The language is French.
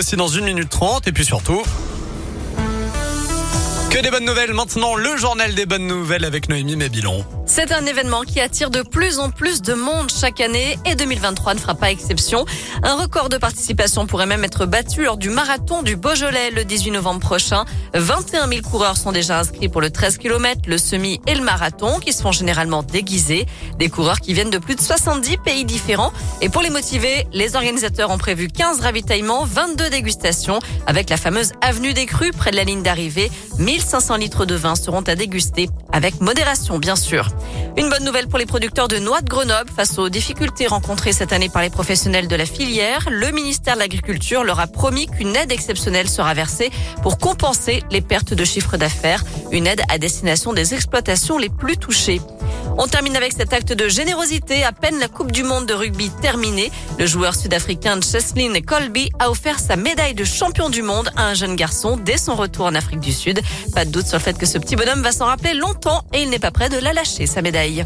C'est dans une minute trente et puis surtout. Que des bonnes nouvelles maintenant, le journal des bonnes nouvelles avec Noémie Mébilon. C'est un événement qui attire de plus en plus de monde chaque année et 2023 ne fera pas exception. Un record de participation pourrait même être battu lors du marathon du Beaujolais le 18 novembre prochain. 21 000 coureurs sont déjà inscrits pour le 13 km, le semi et le marathon qui se font généralement déguisés. Des coureurs qui viennent de plus de 70 pays différents. Et pour les motiver, les organisateurs ont prévu 15 ravitaillements, 22 dégustations avec la fameuse avenue des crues près de la ligne d'arrivée. 1500 litres de vin seront à déguster avec modération bien sûr. Une bonne nouvelle pour les producteurs de noix de Grenoble face aux difficultés rencontrées cette année par les professionnels de la filière. Le ministère de l'Agriculture leur a promis qu'une aide exceptionnelle sera versée pour compenser les pertes de chiffre d'affaires. Une aide à destination des exploitations les plus touchées. On termine avec cet acte de générosité. À peine la Coupe du Monde de rugby terminée, le joueur sud-africain Cheslin Colby a offert sa médaille de champion du monde à un jeune garçon dès son retour en Afrique du Sud. Pas de doute sur le fait que ce petit bonhomme va s'en rappeler longtemps et il n'est pas prêt de la lâcher, sa médaille.